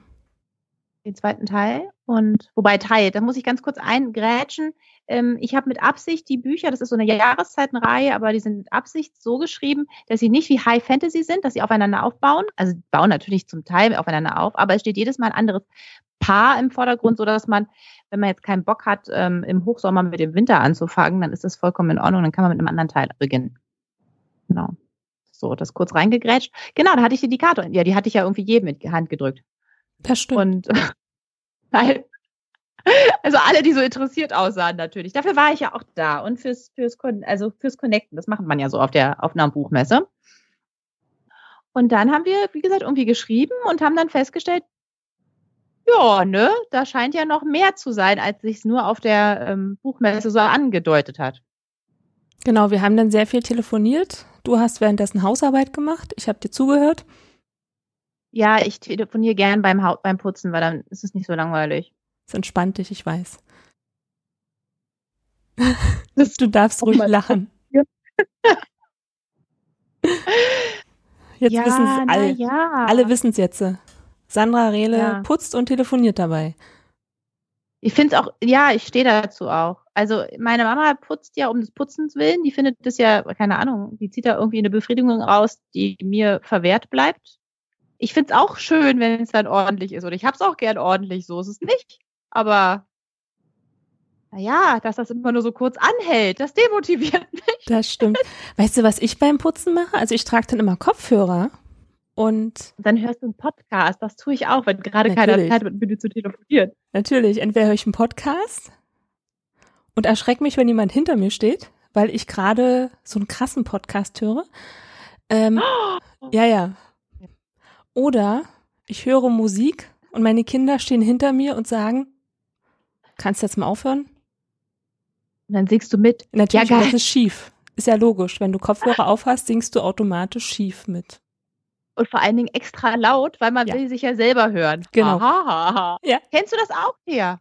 den zweiten Teil. Und wobei Teil, da muss ich ganz kurz eingrätschen. Ähm, ich habe mit Absicht die Bücher, das ist so eine Jahreszeitenreihe, aber die sind mit Absicht so geschrieben, dass sie nicht wie High Fantasy sind, dass sie aufeinander aufbauen. Also die bauen natürlich zum Teil aufeinander auf, aber es steht jedes Mal ein anderes Paar im Vordergrund, so dass man, wenn man jetzt keinen Bock hat, ähm, im Hochsommer mit dem Winter anzufangen, dann ist das vollkommen in Ordnung, dann kann man mit einem anderen Teil beginnen. Genau. So, das kurz reingegrätscht. Genau, da hatte ich dir die Karte. Ja, die hatte ich ja irgendwie jedem mit Hand gedrückt. Das stimmt. Und weil, also alle, die so interessiert aussahen natürlich. Dafür war ich ja auch da und fürs, fürs, also fürs Connecten. Das macht man ja so auf der, auf einer Buchmesse. Und dann haben wir, wie gesagt, irgendwie geschrieben und haben dann festgestellt, ja, ne, da scheint ja noch mehr zu sein, als sich nur auf der ähm, Buchmesse so angedeutet hat. Genau, wir haben dann sehr viel telefoniert. Du hast währenddessen Hausarbeit gemacht. Ich habe dir zugehört. Ja, ich telefoniere gern beim, Hau- beim Putzen, weil dann ist es nicht so langweilig. Es entspannt dich, ich weiß. Du darfst ruhig mal lachen. Jetzt ja, wissen es alle. ja. Alle wissen es jetzt. Sandra Rehle Ja. putzt und telefoniert dabei. Ich finde es auch, ja, ich stehe dazu auch. Also meine Mama putzt ja um des Putzens willen. Die findet das ja, keine Ahnung, die zieht da irgendwie eine Befriedigung raus, die mir verwehrt bleibt. Ich finde es auch schön, wenn es dann ordentlich ist. Oder ich habe es auch gern ordentlich, so ist es nicht. Aber naja, dass das immer nur so kurz anhält, das demotiviert mich. Das stimmt. weißt du, was ich beim Putzen mache? Also ich trage dann immer Kopfhörer und dann hörst du einen Podcast, das tue ich auch, wenn gerade keiner. Zeit hat, mit mir zu telefonieren. natürlich, entweder höre ich einen Podcast und erschrecke mich, wenn jemand hinter mir steht, weil ich gerade so einen krassen Podcast höre. Ähm, ja, ja. Oder ich höre Musik und meine Kinder stehen hinter mir und sagen, kannst du jetzt mal aufhören? Und dann singst du mit. Natürlich, Ja, geil. das ist schief. Ist ja logisch. Wenn du Kopfhörer aufhast, singst du automatisch schief mit. Und vor allen Dingen extra laut, weil man Ja. will sich ja selber hören. Genau. Aha. Ja. Kennst du das auch, Thea?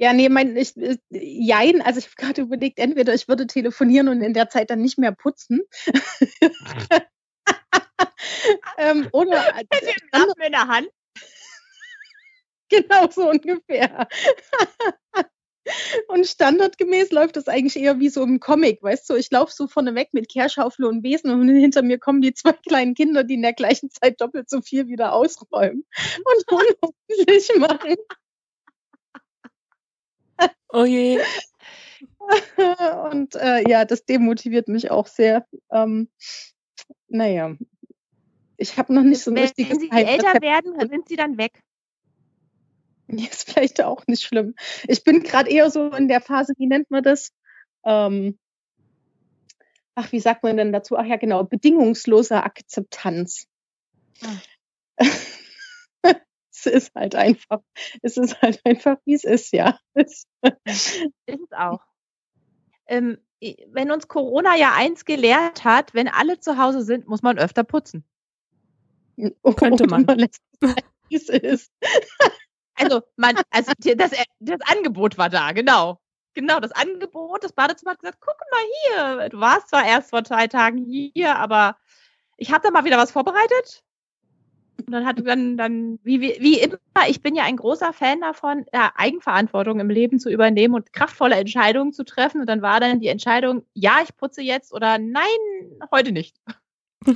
Ja, nee, mein, ich, ich, jein, also ich habe gerade überlegt, entweder ich würde telefonieren und in der Zeit dann nicht mehr putzen. ähm, oder Lappen in der Hand. genau so ungefähr. und standardgemäß läuft das eigentlich eher wie so im Comic, weißt du? Ich laufe so vorne weg mit Kehrschaufel und Besen und hinter mir kommen die zwei kleinen Kinder, die in der gleichen Zeit doppelt so viel wieder ausräumen und unordentlich machen. Oh je. Und äh, ja, das demotiviert mich auch sehr. Ähm, naja, ich habe noch nicht so ein Wenn richtiges sie älter werden, sind sie dann weg. Ist vielleicht auch nicht schlimm. Ich bin gerade eher so in der Phase, wie nennt man das? Ähm, ach, wie sagt man denn dazu? Ach ja, genau, bedingungslose Akzeptanz. es ist halt einfach, es ist halt einfach, wie es ist, ja. Ist es auch. Ähm, wenn uns Corona ja eins gelehrt hat, wenn alle zu Hause sind, muss man öfter putzen. Könnte man. lässt- es ist. Also, man, also das, das Angebot war da, genau. Genau, das Angebot, das Badezimmer hat gesagt, guck mal hier, du warst zwar erst vor zwei Tagen hier, aber ich habe da mal wieder was vorbereitet. Und dann hat dann, dann wie, wie, immer, ich bin ja ein großer Fan davon, ja, Eigenverantwortung im Leben zu übernehmen und kraftvolle Entscheidungen zu treffen. Und dann war dann die Entscheidung, ja, ich putze jetzt oder nein, heute nicht.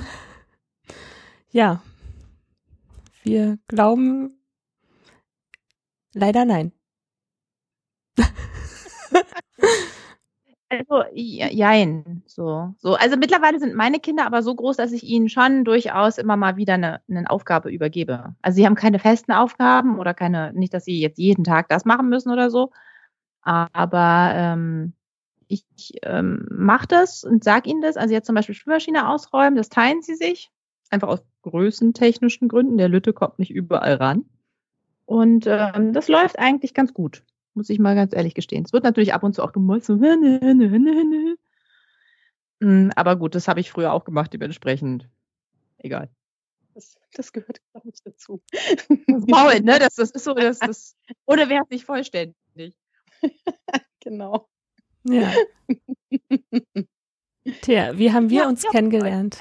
Ja. Wir glauben leider nein. Also, jein, so, so. Also mittlerweile sind meine Kinder aber so groß, dass ich ihnen schon durchaus immer mal wieder eine, eine Aufgabe übergebe. Also sie haben keine festen Aufgaben oder keine, nicht, dass sie jetzt jeden Tag das machen müssen oder so. Aber ähm, ich ähm, mache das und sage ihnen das. Also jetzt zum Beispiel Spülmaschine ausräumen, das teilen sie sich. Einfach aus größentechnischen Gründen. Der Lütte kommt nicht überall ran. Und ähm, das läuft eigentlich ganz gut muss ich mal ganz ehrlich gestehen. Es wird natürlich ab und zu auch gemolzt, so, hm, aber gut, das habe ich früher auch gemacht, dementsprechend. Egal. Das, das gehört, glaube ich, dazu. Das Maul, ne? Das, das ist so, das, das, oder wer hat sich vollständig? genau. Ja. Tja, wie haben wir ja, uns ja, kennengelernt?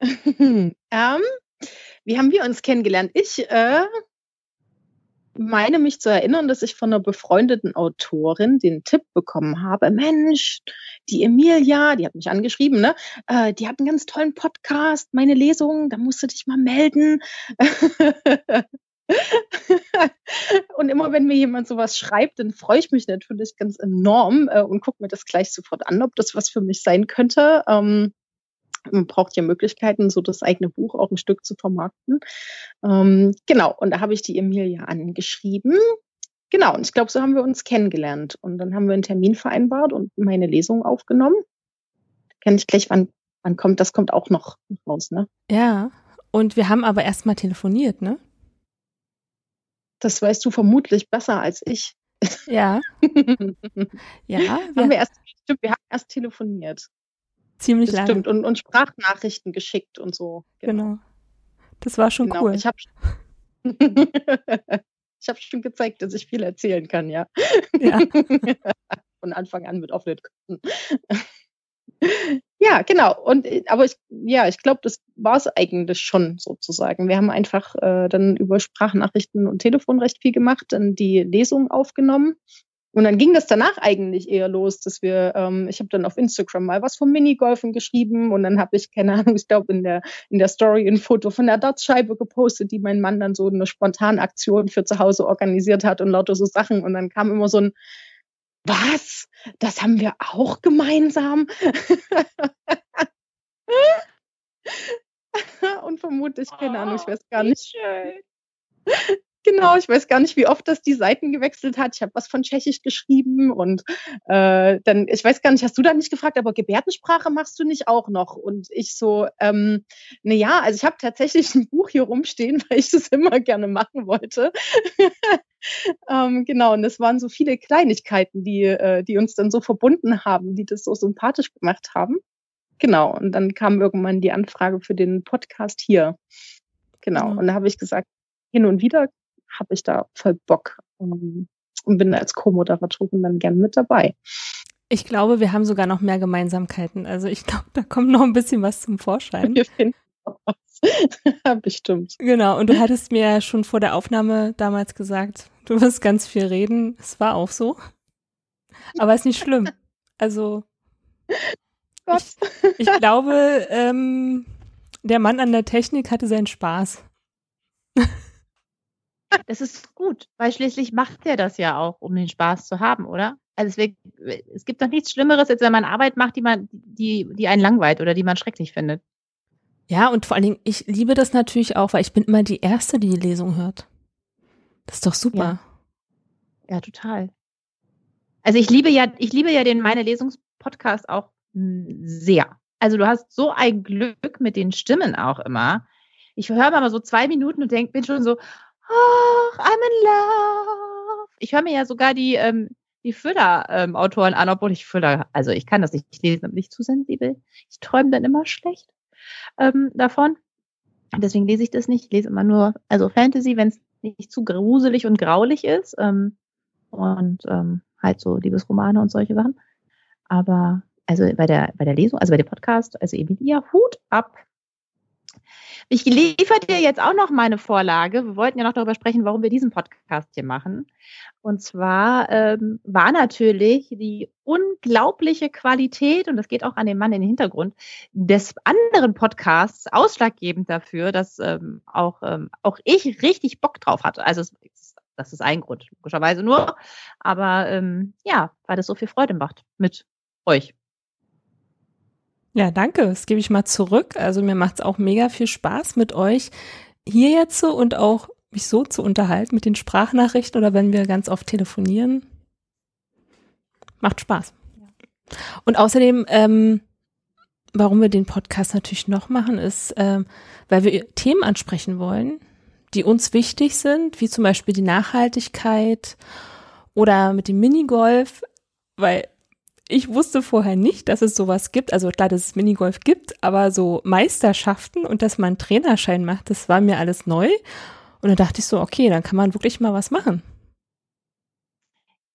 ähm, wie haben wir uns kennengelernt? Ich äh, meine mich zu erinnern, dass ich von einer befreundeten Autorin den Tipp bekommen habe, Mensch, die Emilia, die hat mich angeschrieben, ne? Äh, die hat einen ganz tollen Podcast, meine Lesung, da musst du dich mal melden. und immer wenn mir jemand sowas schreibt, dann freue ich mich natürlich ganz enorm äh, und gucke mir das gleich sofort an, ob das was für mich sein könnte. Ähm, man braucht ja Möglichkeiten, so das eigene Buch auch ein Stück zu vermarkten. Ähm, genau, und da habe ich die Emilia angeschrieben. Genau, und ich glaube, so haben wir uns kennengelernt. Und dann haben wir einen Termin vereinbart und meine Lesung aufgenommen. Kenne ich gleich, wann, wann kommt, das kommt auch noch raus, ne? Ja, und wir haben aber erstmal telefoniert, ne? Das weißt du vermutlich besser als ich. Ja. ja. Haben wir, erst, stimmt, wir haben erst telefoniert. Ziemlich das lange. Stimmt, und, und Sprachnachrichten geschickt und so. Genau. genau. Das war schon genau. cool. Ich habe ich hab schon gezeigt, dass ich viel erzählen kann, ja. ja. Von Anfang an mit offenen Köpfen. ja, genau. Und aber ich, ja, ich glaube, das war es eigentlich schon sozusagen. Wir haben einfach äh, dann über Sprachnachrichten und Telefon recht viel gemacht, dann die Lesung aufgenommen und dann ging das danach eigentlich eher los, dass wir, ähm, ich habe dann auf Instagram mal was vom Minigolfen geschrieben und dann habe ich, keine Ahnung, ich glaube in der, in der Story ein Foto von der Dartscheibe gepostet, die mein Mann dann so eine Spontanaktion für zu Hause organisiert hat und lauter so Sachen. Und dann kam immer so ein, was? Das haben wir auch gemeinsam? und vermutlich, keine Ahnung, ich weiß gar nicht. Genau, ich weiß gar nicht, wie oft das die Seiten gewechselt hat. Ich habe was von Tschechisch geschrieben und äh, dann, ich weiß gar nicht, hast du da nicht gefragt, aber Gebärdensprache machst du nicht auch noch? Und ich so, ähm, na ja, also ich habe tatsächlich ein Buch hier rumstehen, weil ich das immer gerne machen wollte. ähm, genau, und es waren so viele Kleinigkeiten, die, äh, die uns dann so verbunden haben, die das so sympathisch gemacht haben. Genau, und dann kam irgendwann die Anfrage für den Podcast hier. Genau, mhm. und da habe ich gesagt, hin und wieder habe ich da voll Bock ähm, und bin als Co-Moderatorin dann gern mit dabei. Ich glaube, wir haben sogar noch mehr Gemeinsamkeiten. Also ich glaube, da kommt noch ein bisschen was zum Vorschein. Wir finden was. Bestimmt. Genau, und du hattest mir ja schon vor der Aufnahme damals gesagt, du wirst ganz viel reden. Es war auch so. Aber ist nicht schlimm. Also ich, ich, glaube, ähm, der Mann an der Technik hatte seinen Spaß. Das ist gut, weil schließlich macht er das ja auch, um den Spaß zu haben, oder? Also es, es gibt doch nichts Schlimmeres, als wenn man Arbeit macht, die man, die, die einen langweilt oder die man schrecklich findet. Ja, und vor allen Dingen, ich liebe das natürlich auch, weil ich bin immer die Erste, die die Lesung hört. Das ist doch super. Ja, ja total. Also ich liebe ja, ich liebe ja den Meine Lesungs-Podcast auch sehr. Also du hast so ein Glück mit den Stimmen auch immer. Ich höre mal so zwei Minuten und denk, bin schon so, oh, I'm in love. Ich höre mir ja sogar die, ähm, die Füller-Autoren ähm, an, obwohl ich Füller, also ich kann das nicht lesen, bin nicht zu sensibel. Ich träume dann immer schlecht ähm, davon. Deswegen lese ich das nicht. Ich lese immer nur, also Fantasy, wenn es nicht zu gruselig und graulich ist. Ähm, und ähm, halt so Liebesromane und solche Sachen. Aber also bei der, bei der Lesung, also bei dem Podcast, also Emilia, Hut ab. Ich liefere dir jetzt auch noch meine Vorlage. Wir wollten ja noch darüber sprechen, warum wir diesen Podcast hier machen. Und zwar ähm, war natürlich die unglaubliche Qualität, und das geht auch an den Mann in den Hintergrund, des anderen Podcasts ausschlaggebend dafür, dass ähm, auch, ähm, auch ich richtig Bock drauf hatte. Also es, das ist ein Grund, logischerweise nur. Aber ähm, ja, weil das so viel Freude macht mit euch. Ja, danke. Das gebe ich mal zurück. Also mir macht es auch mega viel Spaß mit euch hier jetzt so und auch mich so zu unterhalten mit den Sprachnachrichten oder wenn wir ganz oft telefonieren. Macht Spaß. Und außerdem, ähm, warum wir den Podcast natürlich noch machen, ist, ähm, weil wir Themen ansprechen wollen, die uns wichtig sind, wie zum Beispiel die Nachhaltigkeit oder mit dem Minigolf, weil ich wusste vorher nicht, dass es sowas gibt. Also klar, dass es Minigolf gibt, aber so Meisterschaften und dass man Trainerschein macht, das war mir alles neu. Und dann dachte ich so, okay, dann kann man wirklich mal was machen.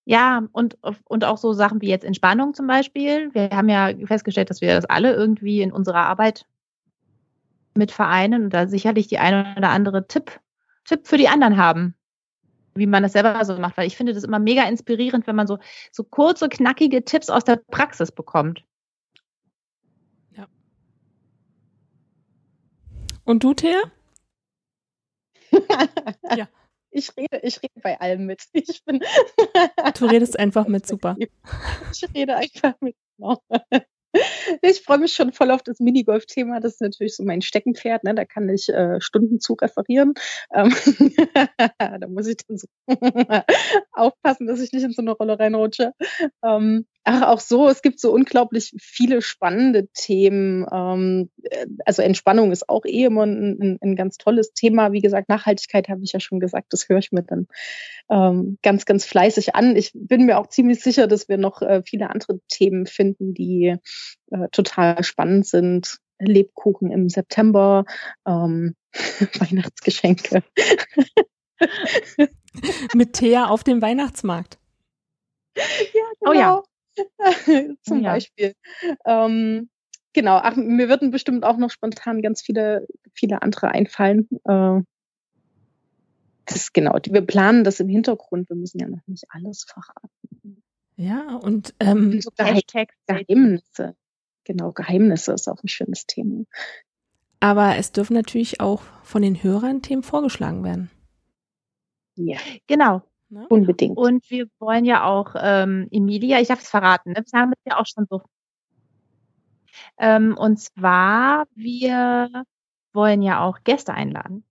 Ja, und, und auch so Sachen wie jetzt Entspannung zum Beispiel. Wir haben ja festgestellt, dass wir das alle irgendwie in unserer Arbeit mit vereinen und da sicherlich die eine oder andere Tipp, Tipp für die anderen haben wie man das selber so macht, weil ich finde das immer mega inspirierend, wenn man so, so kurze, knackige Tipps aus der Praxis bekommt. Ja. Und du, Thea? ja. Ich rede, ich rede bei allem mit. Ich bin du redest einfach mit, super. Ich rede einfach mit. Genau. Ich freue mich schon voll auf das Minigolf-Thema. Das ist natürlich so mein Steckenpferd. Ne? Da kann ich äh, Stunden zu referieren. Ähm da muss ich dann so aufpassen, dass ich nicht in so eine Rolle reinrutsche. Ähm, ach, auch so, es gibt so unglaublich viele spannende Themen. Ähm, äh, also Entspannung ist auch eh immer ein, ein, ein ganz tolles Thema. Wie gesagt, Nachhaltigkeit habe ich ja schon gesagt, das höre ich mir dann ähm, ganz, ganz fleißig an. Ich bin mir auch ziemlich sicher, dass wir noch äh, viele andere Themen finden, die äh, total spannend sind. Lebkuchen im September, ähm, Weihnachtsgeschenke. Mit Thea auf dem Weihnachtsmarkt. Ja, genau. Oh ja. Zum ja. Beispiel. Ähm, genau, ach, mir würden bestimmt auch noch spontan ganz viele, viele andere einfallen. Äh, das genau, wir planen das im Hintergrund. Wir müssen ja noch nicht alles verraten. Ja, und ähm, so Geheimnisse. Genau, Geheimnisse ist auch ein schönes Thema. Aber es dürfen natürlich auch von den Hörern Themen vorgeschlagen werden. Ja, genau. Ne? Unbedingt. Und wir wollen ja auch, ähm, Emilia, ich darf es verraten, ne? wir haben es ja auch schon so. Ähm, und zwar, wir wollen ja auch Gäste einladen.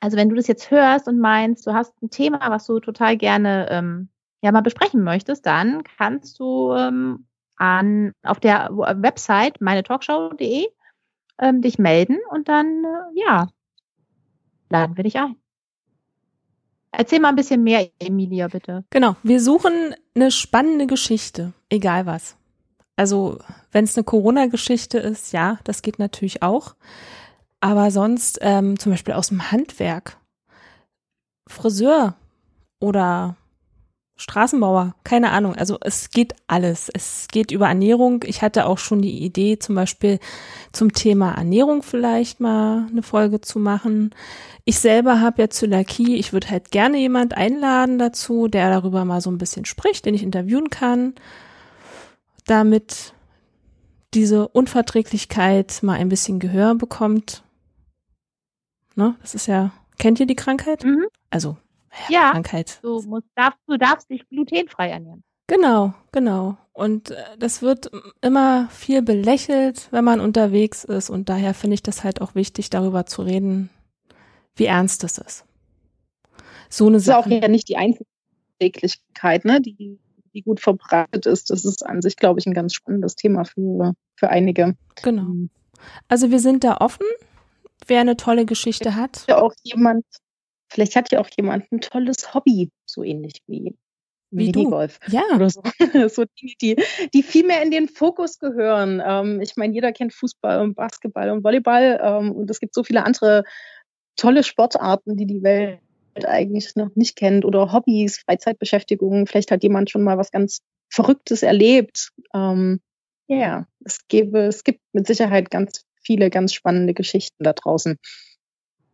Also wenn du das jetzt hörst und meinst, du hast ein Thema, was du total gerne ähm, ja mal besprechen möchtest, dann kannst du ähm, an auf der Website meinetalkshow.de ähm, dich melden und dann äh, ja laden wir dich ein. Erzähl mal ein bisschen mehr, Emilia, bitte. Genau, wir suchen eine spannende Geschichte, egal was. Also, wenn es eine Corona-Geschichte ist, ja, das geht natürlich auch. Aber sonst ähm, zum Beispiel aus dem Handwerk, Friseur oder Straßenbauer, keine Ahnung. Also es geht alles. Es geht über Ernährung. Ich hatte auch schon die Idee, zum Beispiel zum Thema Ernährung vielleicht mal eine Folge zu machen. Ich selber habe ja Zöliakie. Ich würde halt gerne jemand einladen dazu, der darüber mal so ein bisschen spricht, den ich interviewen kann, damit diese Unverträglichkeit mal ein bisschen Gehör bekommt. Ne? Das ist ja, kennt ihr die Krankheit? Mhm. Also ja, Krankheit. Du, musst, darfst, du darfst dich glutenfrei ernähren. Genau, genau. Und äh, das wird immer viel belächelt, wenn man unterwegs ist. Und daher finde ich das halt auch wichtig, darüber zu reden, wie ernst es ist. So eine Sache. Das ist auch ja nicht die Einzeltäglichkeit, ne, die, die gut verbreitet ist. Das ist an sich, glaube ich, ein ganz spannendes Thema für, für einige. Genau. Mhm. Also wir sind da offen. Wer eine tolle Geschichte hat. Ja, auch jemand, Vielleicht hat ja auch jemand ein tolles Hobby, so ähnlich wie Minigolf. Ja. Oder so. so Dinge, die, die viel mehr in den Fokus gehören. Ähm, ich meine, jeder kennt Fußball und Basketball und Volleyball ähm, und es gibt so viele andere tolle Sportarten, die die Welt eigentlich noch nicht kennt oder Hobbys, Freizeitbeschäftigungen. Vielleicht hat jemand schon mal was ganz Verrücktes erlebt. Ähm, ja, yeah, es gäbe, es gibt mit Sicherheit ganz viele ganz spannende Geschichten da draußen.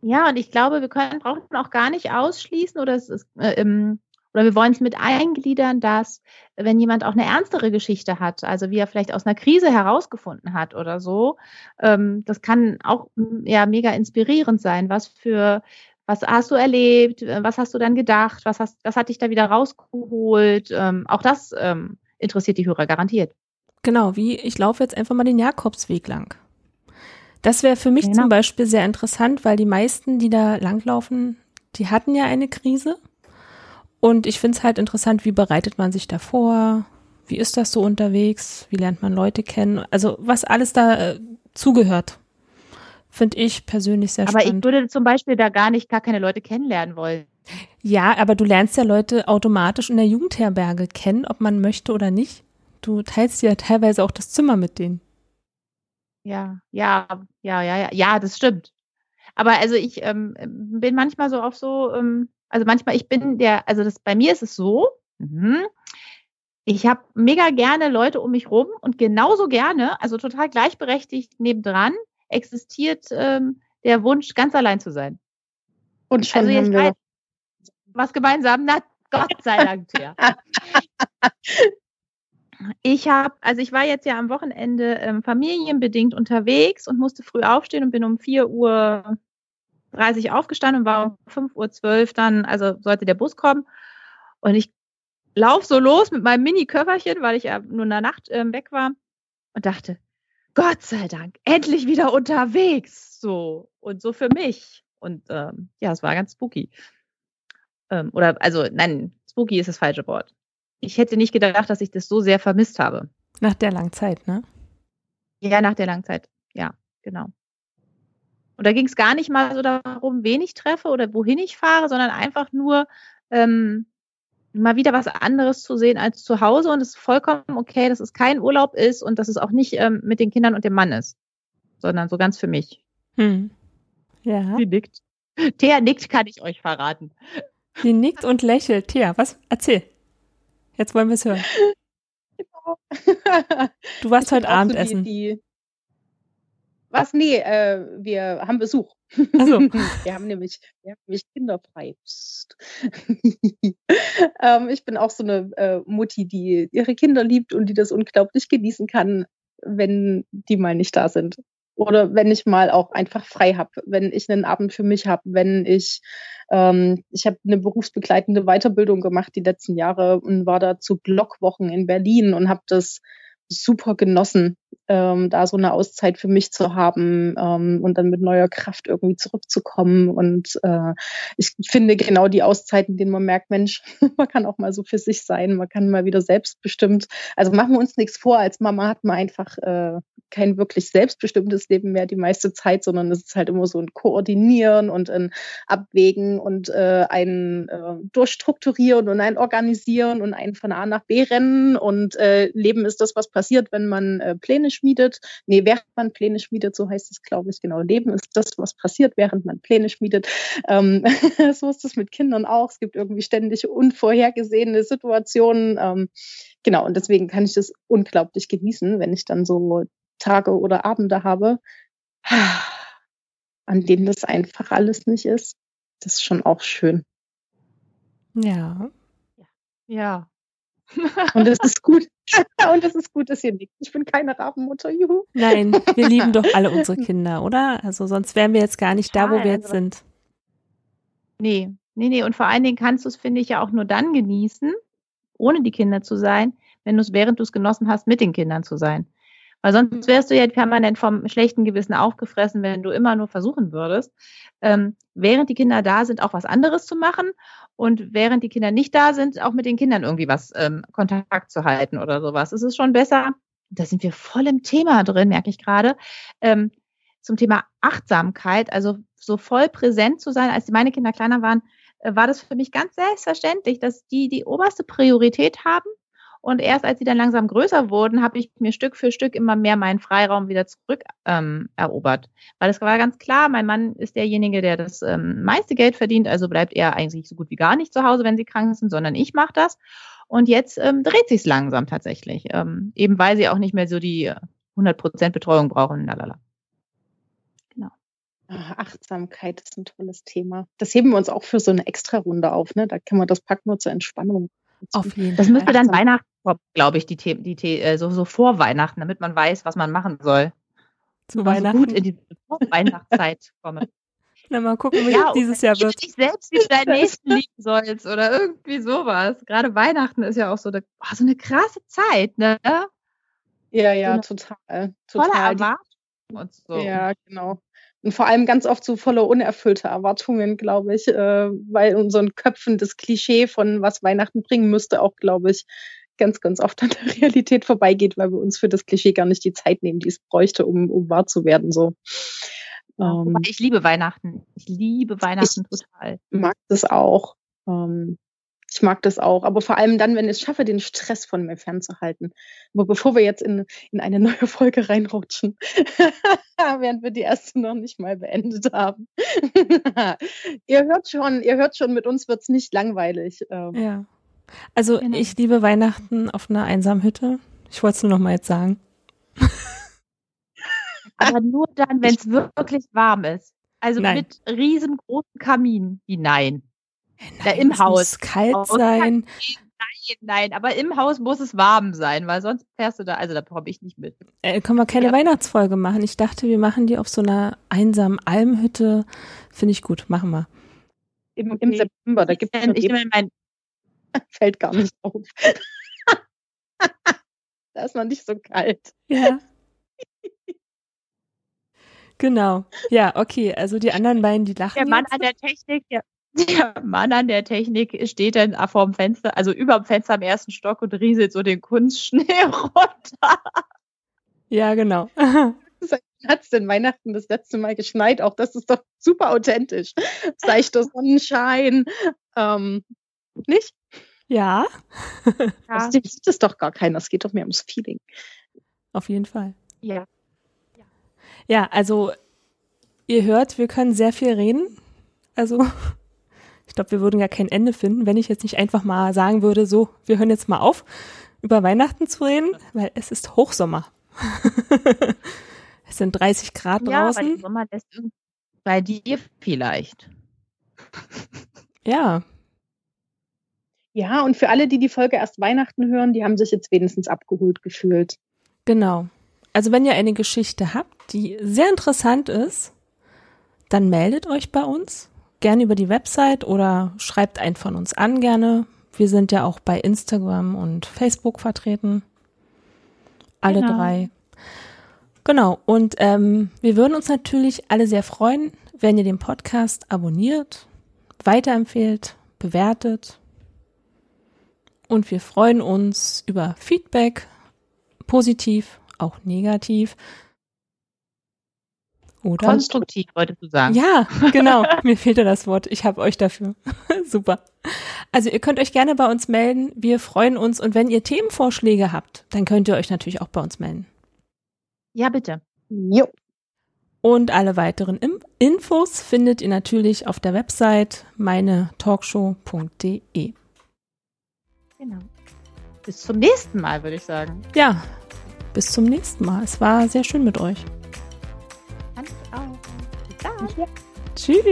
Ja, und ich glaube, wir können, brauchen auch gar nicht ausschließen oder es ist, äh, ähm, oder wir wollen es mit eingliedern, dass wenn jemand auch eine ernstere Geschichte hat, also wie er vielleicht aus einer Krise herausgefunden hat oder so, ähm, das kann auch ja mega inspirierend sein. Was für was hast du erlebt? Was hast du dann gedacht? Was, hast, was hat dich da wieder rausgeholt? Ähm, auch das ähm, interessiert die Hörer garantiert. Genau, wie ich laufe jetzt einfach mal den Jakobsweg lang. Das wäre für mich genau. zum Beispiel sehr interessant, weil die meisten, die da langlaufen, die hatten ja eine Krise. Und ich finde es halt interessant, wie bereitet man sich da vor? Wie ist das so unterwegs? Wie lernt man Leute kennen? Also was alles da äh, zugehört, finde ich persönlich sehr aber spannend. Aber ich würde zum Beispiel da gar nicht gar keine Leute kennenlernen wollen. Ja, aber du lernst ja Leute automatisch in der Jugendherberge kennen, ob man möchte oder nicht. Du teilst ja teilweise auch das Zimmer mit denen. Ja, ja, ja, ja, ja, ja, das stimmt. Aber also ich ähm, bin manchmal so auf so, ähm, also manchmal, ich bin der, also das bei mir ist es so, mh, ich habe mega gerne Leute um mich rum und genauso gerne, also total gleichberechtigt nebendran, existiert ähm, der Wunsch, ganz allein zu sein. Und schon also jetzt wir was gemeinsam, na Gott sei Dank, ja. Ich habe, also ich war jetzt ja am Wochenende ähm, familienbedingt unterwegs und musste früh aufstehen und bin um 4 Uhr 30 aufgestanden und war um 5 Uhr 12 dann, also sollte der Bus kommen. Und ich laufe so los mit meinem Mini-Köfferchen, weil ich ja nur in der Nacht ähm, weg war und dachte, Gott sei Dank, endlich wieder unterwegs. So. Und so für mich. Und ähm, ja, es war ganz spooky. Ähm, oder, also, nein, spooky ist das falsche Wort ich hätte nicht gedacht, dass ich das so sehr vermisst habe. Nach der langen Zeit, ne? Ja, nach der langen Zeit. Ja, genau. Und da ging es gar nicht mal so darum, wen ich treffe oder wohin ich fahre, sondern einfach nur ähm, mal wieder was anderes zu sehen als zu Hause und es ist vollkommen okay, dass es kein Urlaub ist und dass es auch nicht ähm, mit den Kindern und dem Mann ist, sondern so ganz für mich. Hm. Ja. Sie nickt. Thea nickt, kann ich euch verraten. Sie nickt und lächelt. Thea, was? Erzähl. Jetzt wollen wir es hören. Genau. Du warst heute Abendessen. Die, die was? Nee, äh, wir haben Besuch. Also. wir haben nämlich, wir haben nämlich kinderfrei. ähm, ich bin auch so eine äh, Mutti, die ihre Kinder liebt und die das unglaublich genießen kann, wenn die mal nicht da sind. Oder wenn ich mal auch einfach frei habe, wenn ich einen Abend für mich habe, wenn ich, ähm, ich habe eine berufsbegleitende Weiterbildung gemacht die letzten Jahre und war da zu Blockwochen in Berlin und habe das super genossen, ähm, da so eine Auszeit für mich zu haben ähm, und dann mit neuer Kraft irgendwie zurückzukommen. Und äh, ich finde genau die Auszeiten, in denen man merkt, Mensch, man kann auch mal so für sich sein, man kann mal wieder selbstbestimmt. Also machen wir uns nichts vor, als Mama hat man einfach äh, kein wirklich selbstbestimmtes Leben mehr die meiste Zeit, sondern es ist halt immer so ein Koordinieren und ein Abwägen und äh, ein äh, Durchstrukturieren und ein Organisieren und ein von A nach B rennen. Und äh, Leben ist das, was passiert, wenn man äh, Pläne schmiedet. Nee, während man Pläne schmiedet, so heißt es, glaube ich, genau. Leben ist das, was passiert, während man Pläne schmiedet. Ähm, so ist es mit Kindern auch. Es gibt irgendwie ständig unvorhergesehene Situationen. Ähm, genau, und deswegen kann ich das unglaublich genießen, wenn ich dann so Tage oder Abende habe, an denen das einfach alles nicht ist. Das ist schon auch schön. Ja. Ja. Und es ist gut. Und es ist gut, dass ihr nickt. Ich bin keine Rabenmutter, juhu. Nein, wir lieben doch alle unsere Kinder, oder? Also sonst wären wir jetzt gar nicht da, wo wir jetzt sind. Nee, nee, nee. Und vor allen Dingen kannst du es, finde ich, ja auch nur dann genießen, ohne die Kinder zu sein, wenn du es, während du es genossen hast, mit den Kindern zu sein. Weil sonst wärst du ja permanent vom schlechten Gewissen aufgefressen, wenn du immer nur versuchen würdest, ähm, während die Kinder da sind, auch was anderes zu machen und während die Kinder nicht da sind, auch mit den Kindern irgendwie was ähm, Kontakt zu halten oder sowas. Es ist schon besser. Da sind wir voll im Thema drin, merke ich gerade. Ähm, zum Thema Achtsamkeit, also so voll präsent zu sein, als meine Kinder kleiner waren, äh, war das für mich ganz selbstverständlich, dass die die oberste Priorität haben. Und erst als sie dann langsam größer wurden, habe ich mir Stück für Stück immer mehr meinen Freiraum wieder zurück ähm, erobert. Weil es war ganz klar, mein Mann ist derjenige, der das ähm, meiste Geld verdient, also bleibt er eigentlich so gut wie gar nicht zu Hause, wenn sie krank sind, sondern ich mache das. Und jetzt ähm, dreht sich's langsam tatsächlich, ähm, eben weil sie auch nicht mehr so die 100% Betreuung brauchen. Lalala. Genau. Ah, Achtsamkeit ist ein tolles Thema. Das heben wir uns auch für so eine Extra-Runde auf. Ne? Da können wir das packen wir zur Entspannung. Auf jeden Fall. Das müsste dann Weihnachten, glaube ich, die Themen, die The äh, so, so vor Weihnachten, damit man weiß, was man machen soll. Zu Weihnachten. So gut in die Weihnachtszeit komme. Na, mal gucken, wie ja, dieses Jahr wird. dich selbst wie deinen Nächsten lieben sollst oder irgendwie sowas. Gerade Weihnachten ist ja auch so eine, oh, so eine krasse Zeit, ne? Ja, ja, so total. Total. Erwartung und so. Ja, genau. Und vor allem ganz oft so voller unerfüllter Erwartungen, glaube ich, äh, weil unseren Köpfen das Klischee von was Weihnachten bringen müsste, auch, glaube ich, ganz, ganz oft an der Realität vorbeigeht, weil wir uns für das Klischee gar nicht die Zeit nehmen, die es bräuchte, um, um wahr zu werden. So. Ja, ähm, ich liebe Weihnachten. Ich liebe Weihnachten ich total. Mag das auch. Ähm, ich mag das auch, aber vor allem dann, wenn ich es schaffe, den Stress von mir fernzuhalten. Aber bevor wir jetzt in, in eine neue Folge reinrutschen, während wir die erste noch nicht mal beendet haben. ihr hört schon, ihr hört schon, mit uns wird es nicht langweilig. Ähm, ja. Also genau. ich liebe Weihnachten auf einer einsamen Hütte. Ich wollte es nur noch mal jetzt sagen. Aber nur dann, wenn es wirklich warm ist. Also Nein. mit riesengroßen Kamin hinein. Nein, ja, im Haus. Muss kalt sein. Nein, nein, aber im Haus muss es warm sein, weil sonst fährst du da, also da komme ich nicht mit. Äh, können wir keine ja. Weihnachtsfolge machen? Ich dachte, wir machen die auf so einer einsamen Almhütte. Finde ich gut, machen wir. Im, okay. im September, da gibt es ich immer mein fällt gar nicht auf. da ist man nicht so kalt. Ja. Genau. Ja, okay. Also die anderen beiden, die lachen. Der Mann an der Technik, der, der Mann an der Technik steht dann vor dem Fenster, also über dem Fenster am ersten Stock und rieselt so den Kunstschnee runter. Ja, genau. Hat es denn Weihnachten das letzte Mal geschneit? Auch das ist doch super authentisch. Seichter Sonnenschein. Ähm, nicht? Ja. ja. Das sieht es doch gar keiner. Es geht doch mehr ums Feeling. Auf jeden Fall. Ja. Ja, also ihr hört, wir können sehr viel reden. Also ich glaube, wir würden gar kein Ende finden, wenn ich jetzt nicht einfach mal sagen würde, so, wir hören jetzt mal auf, über Weihnachten zu reden, weil es ist Hochsommer. es sind 30 Grad ja, draußen. Ja, Sommer lässt bei dir vielleicht. Ja. Ja, und für alle, die die Folge erst Weihnachten hören, die haben sich jetzt wenigstens abgeholt gefühlt. Genau. Also wenn ihr eine Geschichte habt, die sehr interessant ist, dann meldet euch bei uns gerne über die Website oder schreibt einen von uns an gerne. Wir sind ja auch bei Instagram und Facebook vertreten. Alle genau. drei. Genau. Und ähm, wir würden uns natürlich alle sehr freuen, wenn ihr den Podcast abonniert, weiterempfehlt, bewertet. Und wir freuen uns über Feedback, positiv, auch negativ. Oder? Konstruktiv, wolltest du sagen. Ja, genau. Mir fehlte das Wort. Ich habe euch dafür. Super. Also ihr könnt euch gerne bei uns melden. Wir freuen uns. Und wenn ihr Themenvorschläge habt, dann könnt ihr euch natürlich auch bei uns melden. Ja, bitte. Jo. Und alle weiteren Infos findet ihr natürlich auf der Website meinetalkshow.de. Genau. Bis zum nächsten Mal, würde ich sagen. Ja, bis zum nächsten Mal. Es war sehr schön mit euch. Danke auch. Bis dann. Tschüss.